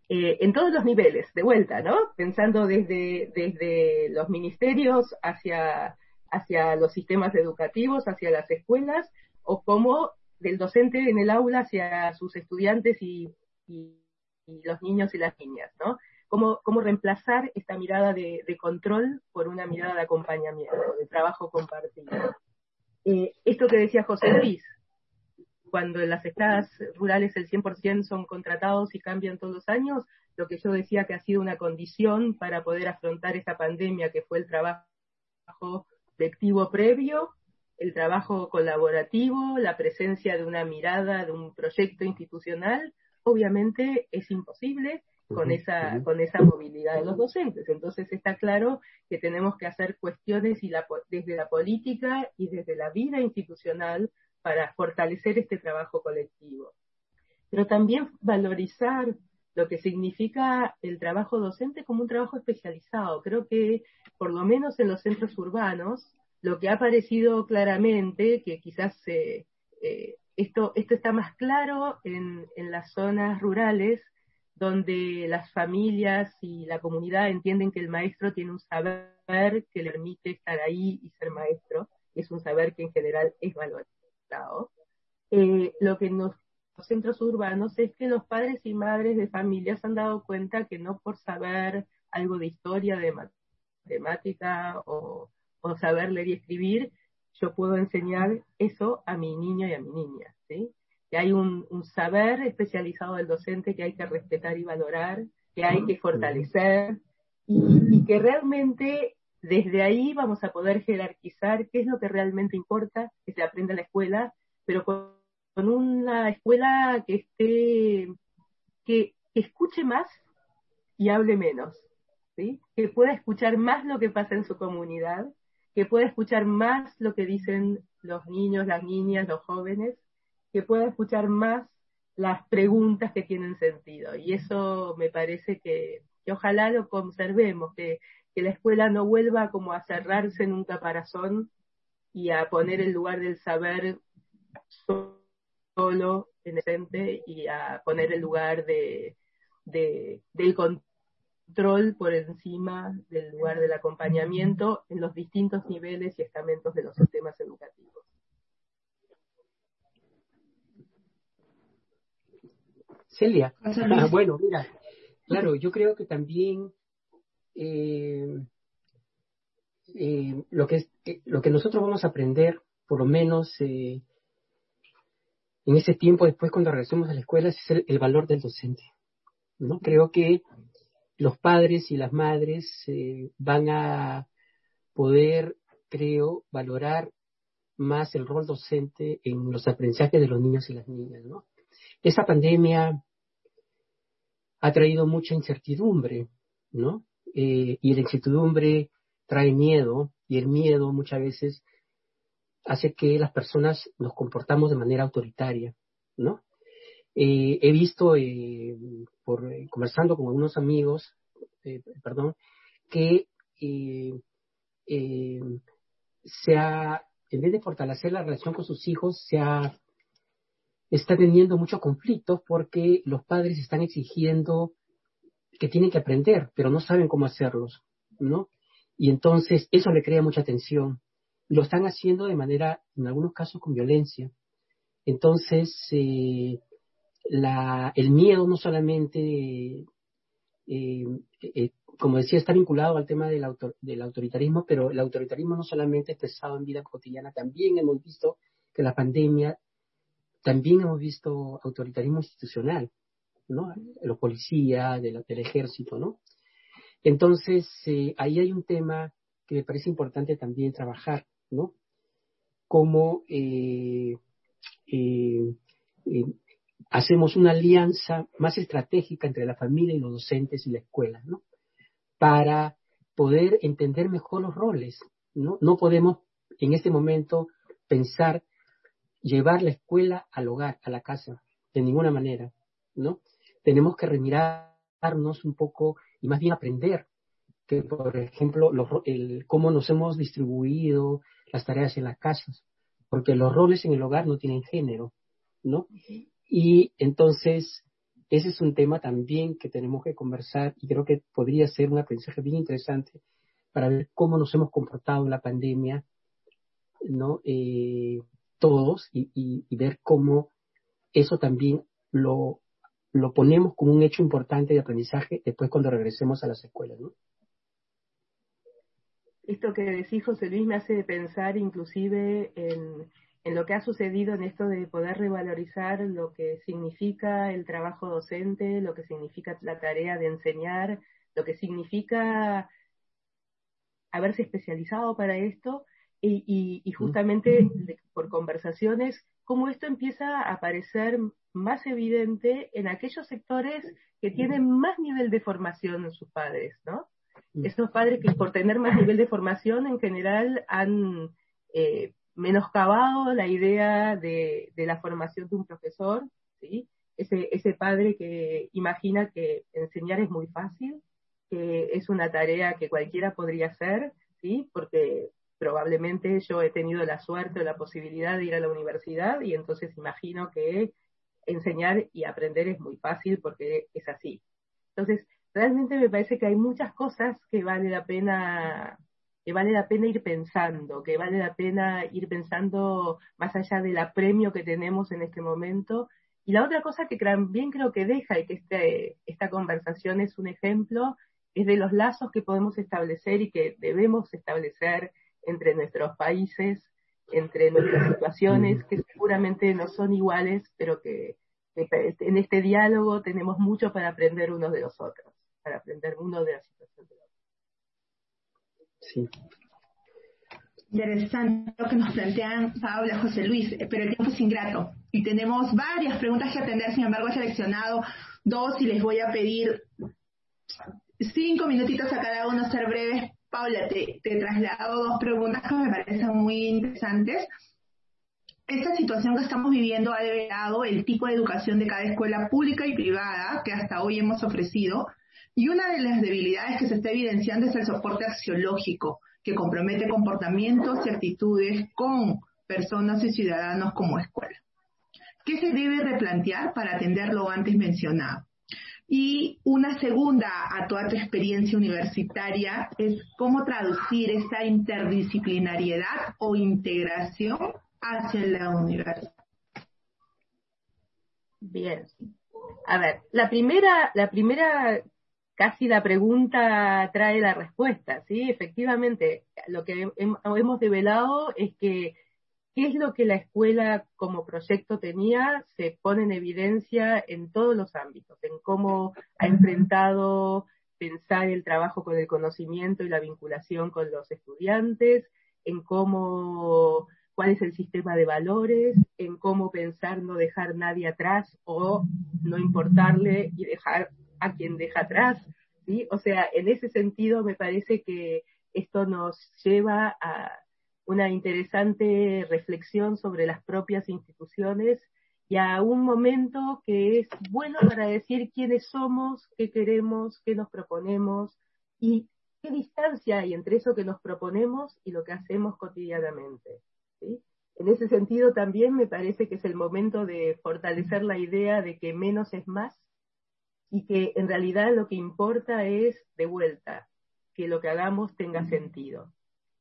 C: Eh, en todos los niveles, de vuelta, ¿no? Pensando desde, desde los ministerios hacia, hacia los sistemas educativos, hacia las escuelas, o como del docente en el aula hacia sus estudiantes y, los niños y las niñas, ¿no? Cómo, cómo reemplazar esta mirada de, control por una mirada de acompañamiento, de trabajo compartido. Eh, esto que decía José Luis, cuando en las escuelas rurales el 100% son contratados y cambian todos los años, lo que yo decía que ha sido una condición para poder afrontar esta pandemia que fue el trabajo lectivo previo el trabajo colaborativo, la presencia de una mirada, de un proyecto institucional, obviamente es imposible con esa, con esa movilidad de los docentes. Entonces está claro que tenemos que hacer cuestiones y la, desde la política y desde la vida institucional para fortalecer este trabajo colectivo. Pero también valorizar lo que significa el trabajo docente como un trabajo especializado. Creo que, por lo menos en los centros urbanos, lo que ha aparecido claramente, que quizás eh, eh, esto, esto está más claro en, en las zonas rurales, donde las familias y la comunidad entienden que el maestro tiene un saber que le permite estar ahí y ser maestro, es un saber que en general es valorizado. Eh, lo que en los centros urbanos es que los padres y madres de familias han dado cuenta que no por saber algo de historia, de matemática o o saber leer y escribir, yo puedo enseñar eso a mi niño y a mi niña, ¿sí? Que hay un, saber especializado del docente que hay que respetar y valorar, que hay que fortalecer y, que realmente desde ahí vamos a poder jerarquizar qué es lo que realmente importa que se aprenda en la escuela, pero con, una escuela que esté, que escuche más y hable menos, ¿sí? que pueda escuchar más lo que pasa en su comunidad que pueda escuchar más lo que dicen los niños, las niñas, los jóvenes, que pueda escuchar más las preguntas que tienen sentido. Y eso me parece que, ojalá lo conservemos, que, que, la escuela no vuelva como a cerrarse en un caparazón y a poner el lugar del saber solo en el frente y a poner el lugar de, del control por encima del lugar del acompañamiento en los distintos niveles y estamentos de los sistemas educativos.
B: Celia, <laughs> <laughs> bueno, mira, claro, yo creo que también eh, eh, lo, que eh, lo que nosotros vamos a aprender, por lo menos en ese tiempo después cuando regresemos a la escuela, es el, valor del docente. ¿no? Creo que los padres y las madres van a poder, creo, valorar más el rol docente en los aprendizajes de los niños y las niñas, ¿no? Esta pandemia ha traído mucha incertidumbre, ¿no? Eh, y la incertidumbre trae miedo y el miedo muchas veces hace que las personas nos comportamos de manera autoritaria, ¿no? Eh, he visto, eh, por conversando con algunos amigos, perdón, que se ha, en vez de fortalecer la relación con sus hijos, se ha está teniendo muchos conflictos porque los padres están exigiendo que tienen que aprender, pero no saben cómo hacerlos, ¿no? Y entonces eso le crea mucha tensión. Lo están haciendo de manera, en algunos casos, con violencia. Entonces, eh, el miedo no solamente, eh, eh, como decía, está vinculado al tema del, del autoritarismo, pero el autoritarismo no solamente es expresado en vida cotidiana, también hemos visto que la pandemia también hemos visto autoritarismo institucional, ¿no? Los policías, del, ejército, ¿no? Entonces, eh, ahí hay un tema que me parece importante también trabajar, ¿no? Cómo eh, eh, hacemos una alianza más estratégica entre la familia y los docentes y la escuela, ¿no? Para poder entender mejor los roles, ¿no? No podemos en este momento pensar llevar la escuela al hogar, a la casa, de ninguna manera, ¿no? Tenemos que remirarnos un poco y más bien aprender que, por ejemplo, el, cómo nos hemos distribuido las tareas en las casas, porque los roles en el hogar no tienen género, ¿no? Y entonces, ese es un tema también que tenemos que conversar y creo que podría ser un aprendizaje bien interesante para ver cómo nos hemos comportado en la pandemia, ¿no? Eh, todos y, ver cómo eso también lo, lo ponemos como un hecho importante de aprendizaje después cuando regresemos a las escuelas, ¿no?
C: Esto que decís, José Luis, me hace pensar inclusive en, en lo que ha sucedido en esto de poder revalorizar lo que significa el trabajo docente, lo que significa la tarea de enseñar, lo que significa haberse especializado para esto y, justamente por conversaciones, cómo esto empieza a aparecer más evidente en aquellos sectores que tienen más nivel de formación en sus padres, ¿no? Esos padres que por tener más nivel de formación en general han eh, menoscabado la idea de, de, la formación de un profesor, ¿sí? Ese, ese padre que imagina que enseñar es muy fácil, que es una tarea que cualquiera podría hacer, ¿sí? Porque probablemente yo he tenido la suerte o la posibilidad de ir a la universidad y entonces imagino que enseñar y aprender es muy fácil porque es así. Entonces, realmente me parece que hay muchas cosas que vale la pena que vale la pena ir pensando, que vale la pena ir pensando más allá del apremio que tenemos en este momento. Y la otra cosa que también creo que deja y que este, esta conversación es un ejemplo, es de los lazos que podemos establecer y que debemos establecer entre nuestros países, entre nuestras situaciones, que seguramente no son iguales, pero que, en este diálogo tenemos mucho para aprender unos de los otros, para aprender uno de la situación de otro.
B: Sí.
A: Interesante lo que nos plantean Paula José Luis, pero el tiempo es ingrato y tenemos varias preguntas que atender, sin embargo he seleccionado dos y les voy a pedir cinco minutitos a cada uno, ser breves Paula, te, traslado dos preguntas que me parecen muy interesantes. Esta situación que estamos viviendo ha develado el tipo de educación de cada escuela pública y privada que hasta hoy hemos ofrecido. Y una de las debilidades que se está evidenciando es el soporte axiológico, que compromete comportamientos y actitudes con personas y ciudadanos como escuela. ¿Qué se debe replantear para atender lo antes mencionado? Y una segunda a toda tu experiencia universitaria es cómo traducir esta interdisciplinariedad o integración hacia la universidad.
C: Bien. A ver, la primera, la primera, casi la pregunta trae la respuesta, ¿sí? Efectivamente, lo que hemos develado es que qué es lo que la escuela como proyecto tenía se pone en evidencia en todos los ámbitos, en cómo ha enfrentado pensar el trabajo con el conocimiento y la vinculación con los estudiantes, en cómo cuál es el sistema de valores, en cómo pensar no dejar nadie atrás o no importarle y dejar a quien deja atrás, ¿sí? O sea, en ese sentido me parece que esto nos lleva a una interesante reflexión sobre las propias instituciones y a un momento que es bueno para decir quiénes somos, qué queremos, qué nos proponemos y qué distancia hay entre eso que nos proponemos y lo que hacemos cotidianamente. En ese sentido también me parece que es el momento de fortalecer la idea de que menos es más y que en realidad lo que importa es de vuelta, que lo que hagamos tenga sentido.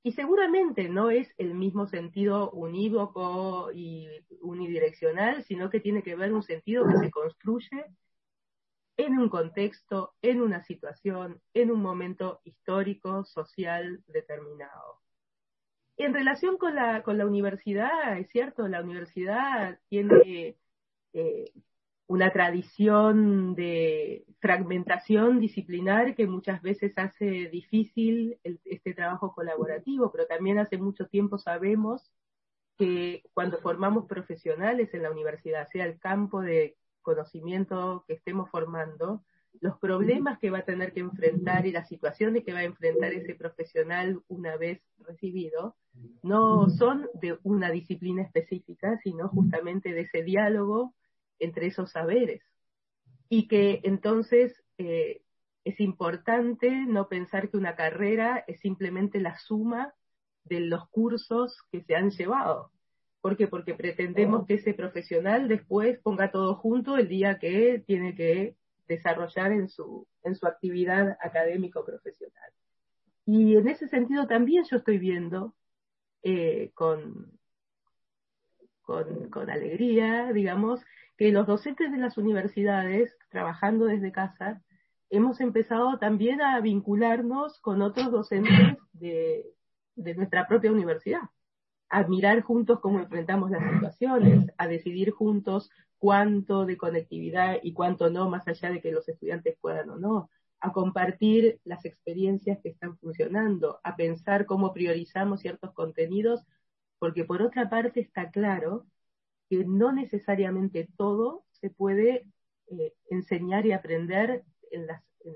C: Y seguramente no es el mismo sentido unívoco y unidireccional, sino que tiene que ver un sentido que se construye en un contexto, en una situación, en un momento histórico, social determinado. En relación con la, con la universidad, es cierto, la universidad tiene eh, una tradición de fragmentación disciplinar que muchas veces hace difícil este trabajo colaborativo, pero también hace mucho tiempo sabemos que cuando formamos profesionales en la universidad, sea el campo de conocimiento que estemos formando, los problemas que va a tener que enfrentar y las situaciones que va a enfrentar ese profesional una vez recibido, no son de una disciplina específica, sino justamente de ese diálogo entre esos saberes. Y que entonces eh, es importante no pensar que una carrera es simplemente la suma de los cursos que se han llevado. ¿Por qué? Porque pretendemos que ese profesional después ponga todo junto el día que tiene que desarrollar en su, en su actividad académico profesional. Y en ese sentido también yo estoy viendo eh, con, con, con, alegría, digamos, que los docentes de las universidades, trabajando desde casa, hemos empezado también a vincularnos con otros docentes de, nuestra propia universidad, a mirar juntos cómo enfrentamos las situaciones, a decidir juntos cuánto de conectividad y cuánto no, más allá de que los estudiantes puedan o no, a compartir las experiencias que están funcionando, a pensar cómo priorizamos ciertos contenidos, porque por otra parte está claro que no necesariamente todo se puede eh, enseñar y aprender en, las, en,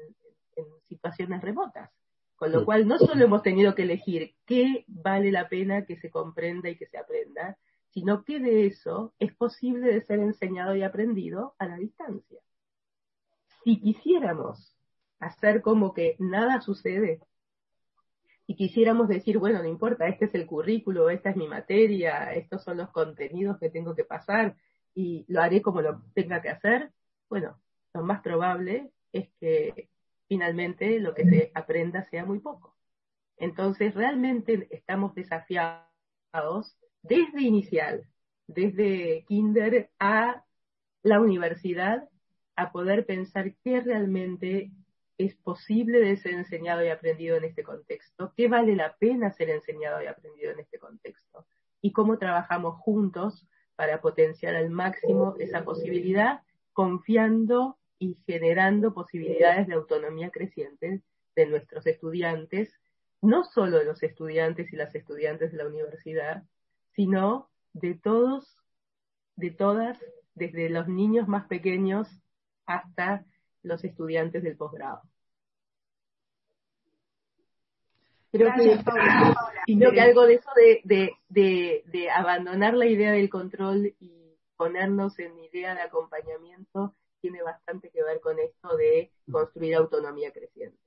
C: situaciones remotas. Con lo cual, no solo hemos tenido que elegir qué vale la pena que se comprenda y que se aprenda, sino que de eso es posible de ser enseñado y aprendido a la distancia. Si quisiéramos hacer como que nada sucede, quisiéramos decir, bueno, no importa, este es el currículo, esta es mi materia, estos son los contenidos que tengo que pasar y lo haré como lo tenga que hacer, bueno, lo más probable es que finalmente lo que se aprenda sea muy poco. Entonces, realmente estamos desafiados desde inicial, desde kinder a la universidad, a poder pensar qué realmente es posible de ser enseñado y aprendido en este contexto, qué vale la pena ser enseñado y aprendido en este contexto, y cómo trabajamos juntos para potenciar al máximo esa posibilidad, confiando y generando posibilidades de autonomía creciente de nuestros estudiantes, no solo de los estudiantes y las estudiantes de la universidad, sino de todos, de todas, desde los niños más pequeños hasta los estudiantes del posgrado. Creo, que, algo de eso de, abandonar la idea del control y ponernos en idea de acompañamiento tiene bastante que ver con esto de construir autonomía creciente.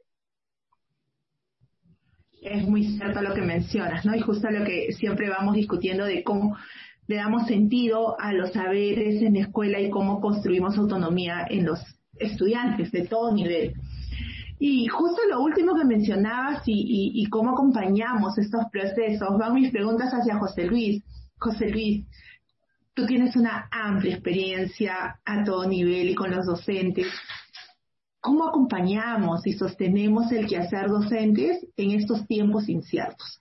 A: es muy cierto lo que mencionas, ¿no? Y justo lo que siempre vamos discutiendo de cómo le damos sentido a los saberes en la escuela y cómo construimos autonomía en los estudiantes de todo nivel. Y justo lo último que mencionabas y, cómo acompañamos estos procesos, van mis preguntas hacia José Luis. José Luis, tú tienes una amplia experiencia a todo nivel y con los docentes. ¿Cómo acompañamos y sostenemos el quehacer docentes en estos tiempos inciertos?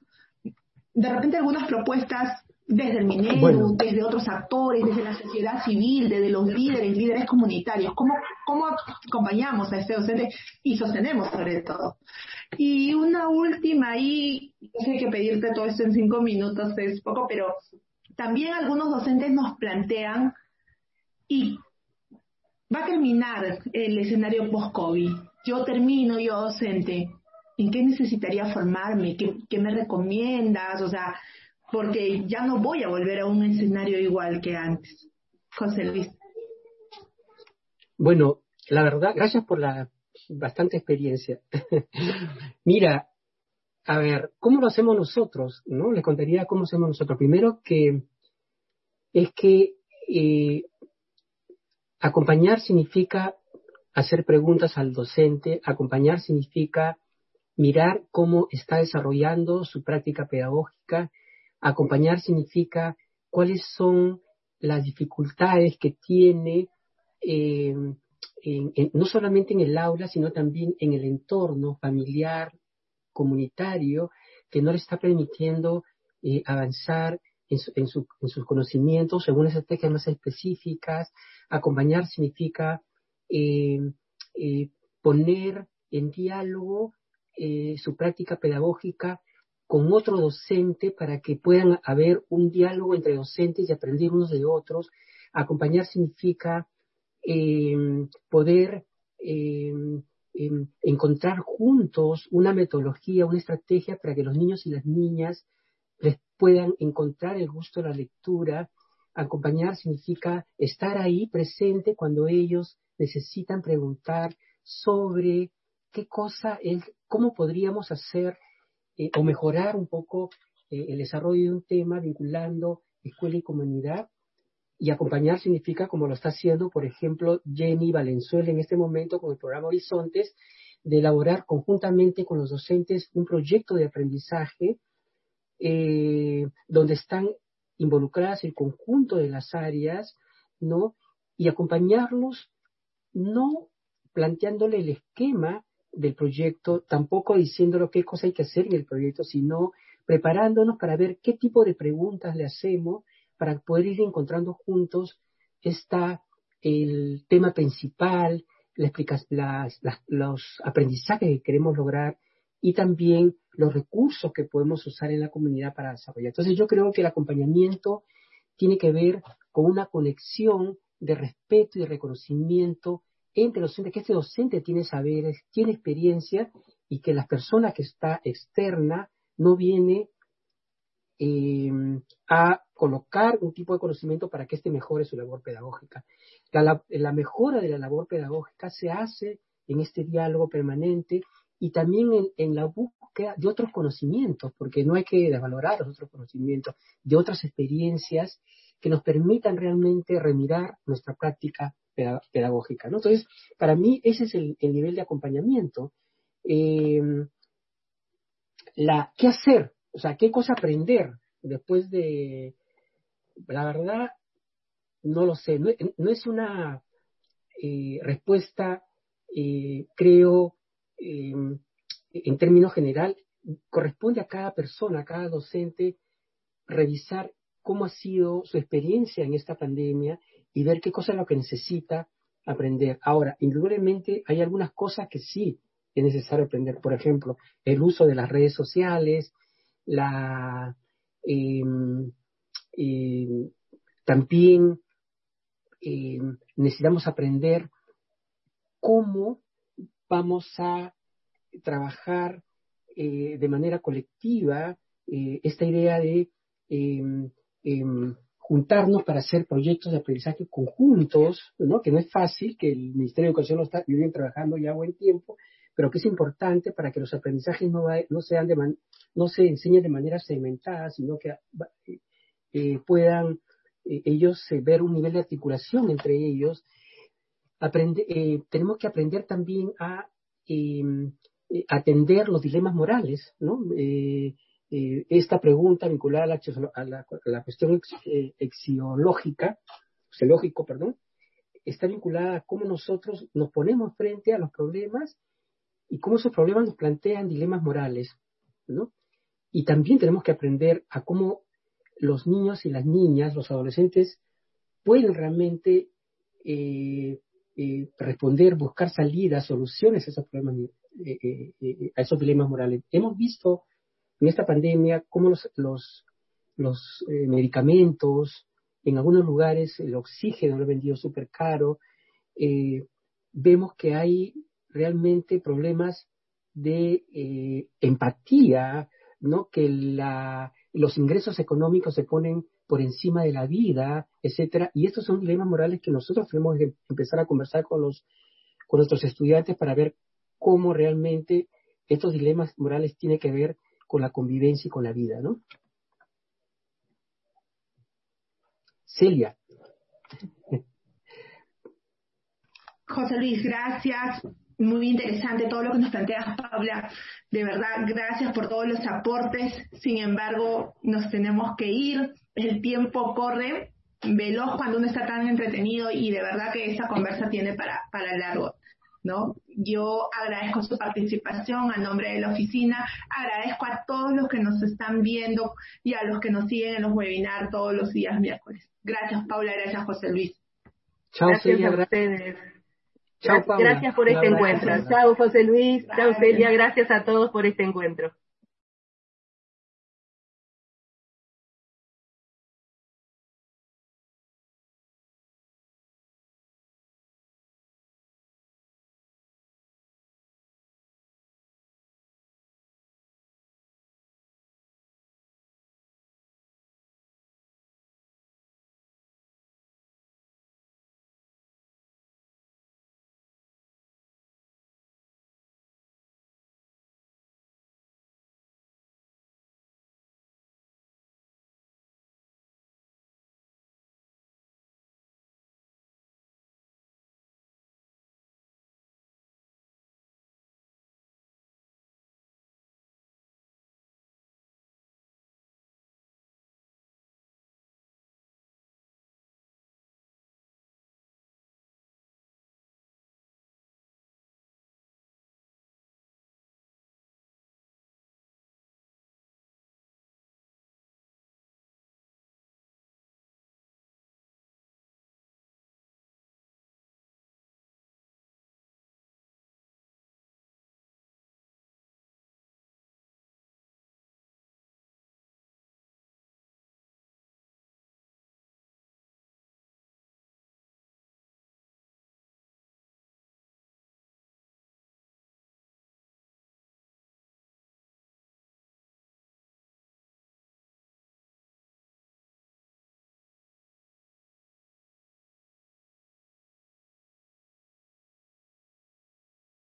A: De repente algunas propuestas desde el Minedu, desde otros actores, desde la sociedad civil, desde los líderes, líderes comunitarios, ¿cómo, cómo acompañamos a este docente y sostenemos sobre todo? Y una última ahí, no sé que pedirte todo esto en cinco minutos es poco, pero también algunos docentes nos plantean y va a terminar el escenario post-COVID. Yo termino, yo docente, ¿en qué necesitaría formarme? ¿Qué, ¿Qué me recomiendas? O sea, porque ya no voy a volver a un escenario igual que antes. José Luis.
B: Bueno, la verdad, gracias por la bastante experiencia. <laughs> Mira, a ver, ¿cómo lo hacemos nosotros? ¿No? Les contaría cómo hacemos nosotros. Primero que es que eh, acompañar significa hacer preguntas al docente, acompañar significa mirar cómo está desarrollando su práctica pedagógica, Acompañar significa cuáles son las dificultades que tiene eh, no solamente en el aula, sino también en el entorno familiar, comunitario, que no le está permitiendo eh, avanzar en, sus conocimientos según estrategias más específicas. Acompañar significa eh, poner en diálogo su práctica pedagógica con otro docente para que puedan haber un diálogo entre docentes y aprender unos de otros. Acompañar significa em, poder em, em, encontrar juntos una metodología, una estrategia para que los niños y las niñas puedan encontrar el gusto de la lectura. Acompañar significa estar ahí presente cuando ellos necesitan preguntar sobre qué cosa es, cómo podríamos hacer eh, o mejorar un poco eh, el desarrollo de un tema vinculando escuela y comunidad. Y acompañar significa, como lo está haciendo, por ejemplo, Jenny Valenzuela en este momento con el programa Horizontes, de elaborar conjuntamente con los docentes un proyecto de aprendizaje eh, donde están involucradas el conjunto de las áreas, ¿no? Y acompañarlos no planteándole el esquema del proyecto, tampoco diciéndolo qué cosa hay que hacer en el proyecto, sino preparándonos para ver qué tipo de preguntas le hacemos para poder ir encontrando juntos está el tema principal, las, los aprendizajes que queremos lograr y también los recursos que podemos usar en la comunidad para desarrollar. Entonces yo creo que el acompañamiento tiene que ver con una conexión de respeto y reconocimiento entre los docentes, que este docente tiene saberes, tiene experiencia y que la persona que está externa no viene em, a colocar un tipo de conocimiento para que éste mejore su labor pedagógica. La, mejora de la labor pedagógica se hace en este diálogo permanente y también en, en, la búsqueda de otros conocimientos, porque no hay que desvalorar los otros conocimientos, de otras experiencias que nos permitan realmente remirar nuestra práctica pedagógica. ¿no? Entonces, para mí ese es el, nivel de acompañamiento. Eh, la, ¿Qué hacer? O sea, ¿qué cosa aprender después de... La verdad, no lo sé. No, es una eh, respuesta, eh, creo, en términos general, corresponde a cada persona, a cada docente, revisar cómo ha sido su experiencia en esta pandemia y ver qué cosa es lo que necesita aprender. Ahora, indudablemente hay algunas cosas que sí es necesario aprender. Por ejemplo, el uso de las redes sociales, la em, em, también em, necesitamos aprender cómo vamos a trabajar eh, de manera colectiva eh, esta idea de juntarnos para hacer proyectos de aprendizaje conjuntos, ¿no? que no es fácil, que el Ministerio de Educación lo está viviendo trabajando ya buen tiempo, pero que es importante para que los aprendizajes no, no, sean de no se enseñen de manera segmentada, sino que eh, puedan eh, ellos eh, ver un nivel de articulación entre ellos. tenemos que aprender también a em, atender los dilemas morales, ¿no? Esta pregunta vinculada a la, a la, cuestión exiológica, psicológico, perdón, está vinculada a cómo nosotros nos ponemos frente a los problemas y cómo esos problemas nos plantean dilemas morales, ¿no? Y también tenemos que aprender a cómo los niños y las niñas, los adolescentes, pueden realmente eh, eh, responder, buscar salidas, soluciones a esos problemas, eh, a esos dilemas morales. Hemos visto en esta pandemia cómo los, los, los medicamentos, en algunos lugares el oxígeno lo ha vendido súper caro. vemos que hay realmente problemas de empatía, ¿no? Que la, los ingresos económicos se ponen por encima de la vida, etcétera, y estos son dilemas morales que nosotros tenemos que empezar a conversar con los con nuestros estudiantes para ver cómo realmente estos dilemas morales tienen que ver con la convivencia y con la vida, ¿no? Celia. <laughs>
A: José Luis, gracias muy interesante todo lo que nos planteas, Paula. De verdad, gracias por todos los aportes. Sin embargo, nos tenemos que ir. El tiempo corre veloz cuando uno está tan entretenido y de verdad que esa conversa tiene para, para largo. ¿No? Yo agradezco su participación a nombre de la oficina, agradezco a todos los que nos están viendo y a los que nos siguen en los webinars todos los días miércoles. Gracias, Paula, gracias, José Luis.
C: Chao, gracias a ustedes. Gracias por este encuentro. Chao, José Luis. Chao, Celia. Gracias a todos por este encuentro.